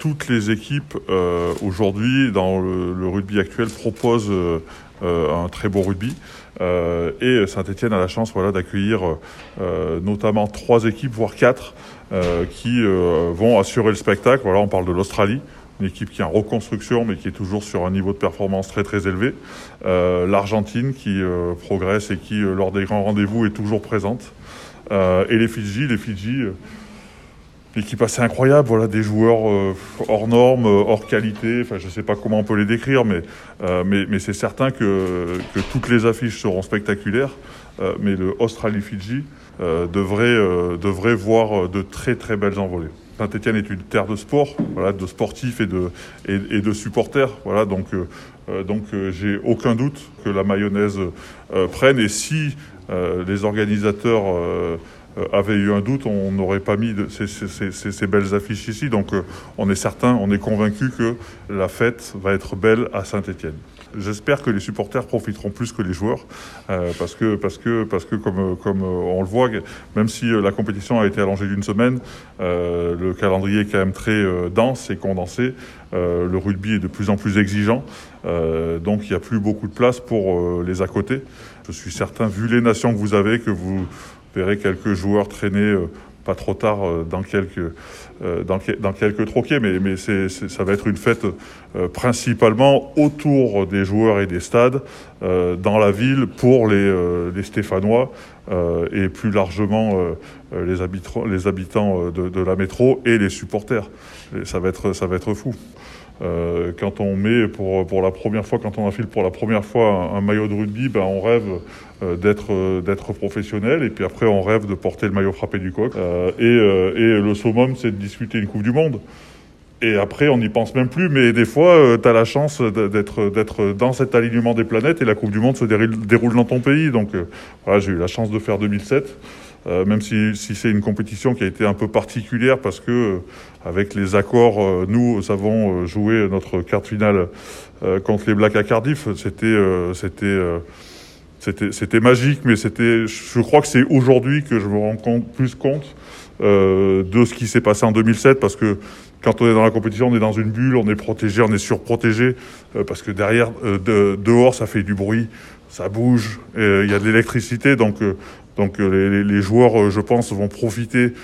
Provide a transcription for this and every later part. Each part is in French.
toutes les équipes aujourd'hui dans le, rugby actuel proposent un très beau rugby. et Saint-Etienne a la chance voilà, d'accueillir notamment trois équipes, voire quatre, qui vont assurer le spectacle. Voilà, on parle de l'Australie, une équipe qui est en reconstruction mais qui est toujours sur un niveau de performance très très élevé. Euh, L'Argentine qui euh, progresse et qui, euh, lors des grands rendez-vous, est toujours présente. et les Fidji, les Fidji, équipe assez incroyable, voilà, des joueurs hors normes, hors qualité. Enfin, je ne sais pas comment on peut les décrire, mais, mais, mais c'est certain que, que, toutes les affiches seront spectaculaires. mais le Australie-Fidji devrait, devrait voir de très très belles envolées. Saint-Etienne est une terre de sport, voilà, de sportifs et de, et, de supporters. Voilà, donc euh, euh, donc euh, j'ai aucun doute que la mayonnaise prenne. Et si les organisateurs avaient eu un doute, on n'aurait pas mis ces, belles affiches ici. Donc on est certain, on est convaincu que la fête va être belle à Saint-Etienne. J'espère que les supporters profiteront plus que les joueurs, euh, parce que, parce que, parce que comme, comme on le voit, même si euh, la compétition a été allongée d'une semaine, euh, le calendrier est quand même très dense et condensé. le rugby est de plus en plus exigeant, donc il n'y a plus beaucoup de place pour les à côté. Je suis certain, vu les nations que vous avez, que vous verrez quelques joueurs traîner pas trop tard euh, dans quelques, euh, dans, quelques troquets, mais, mais ça va être une fête euh, principalement autour des joueurs et des stades, dans la ville pour les, les Stéphanois et plus largement les habitants, les habitants de, la métro et les supporters. Ça, va être, ça va être fou. Euh, quand on met pour, pour la première fois, quand on enfile pour la première fois un, maillot de rugby, ben on rêve euh, d'être euh, d'être professionnel et puis après on rêve de porter le maillot frappé du coq. et, et le summum, c'est de discuter une Coupe du Monde. Et après, on n'y pense même plus, mais des fois, tu as la chance d'être dans cet alignement des planètes et la Coupe du Monde se déroule dans ton pays. Donc voilà, j'ai eu la chance de faire 2007. Euh, même si, c'est une compétition qui a été un peu particulière parce que euh, avec les accords, euh, nous avons joué notre carte finale contre les Blacks à Cardiff. C'était c'était c'était c'était magique, mais c'était je crois que c'est aujourd'hui que je me rends compte plus compte de ce qui s'est passé en 2007 parce que quand on est dans la compétition, on est dans une bulle, on est protégé, on est surprotégé, parce que derrière, de, dehors, ça fait du bruit, ça bouge, il y a de l'électricité, donc donc euh, les, joueurs, euh, je pense, vont profiter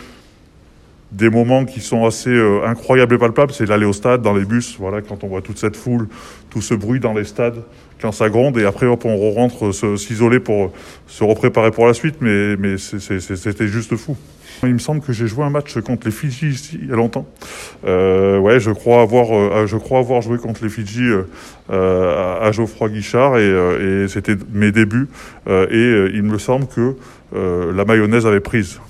des moments qui sont assez euh, incroyables et palpables, c'est l'aller au stade, dans les bus, voilà, quand on voit toute cette foule, tout ce bruit dans les stades, quand ça gronde, et après on rentre s'isoler pour se repréparer pour la suite, mais, c'était juste fou. Il me semble que j'ai joué un match contre les Fidji ici il y a longtemps. Euh, ouais, je crois avoir, je crois avoir joué contre les Fidji euh, à, Geoffroy Guichard et, c'était mes débuts. et il me semble que euh, la mayonnaise avait prise.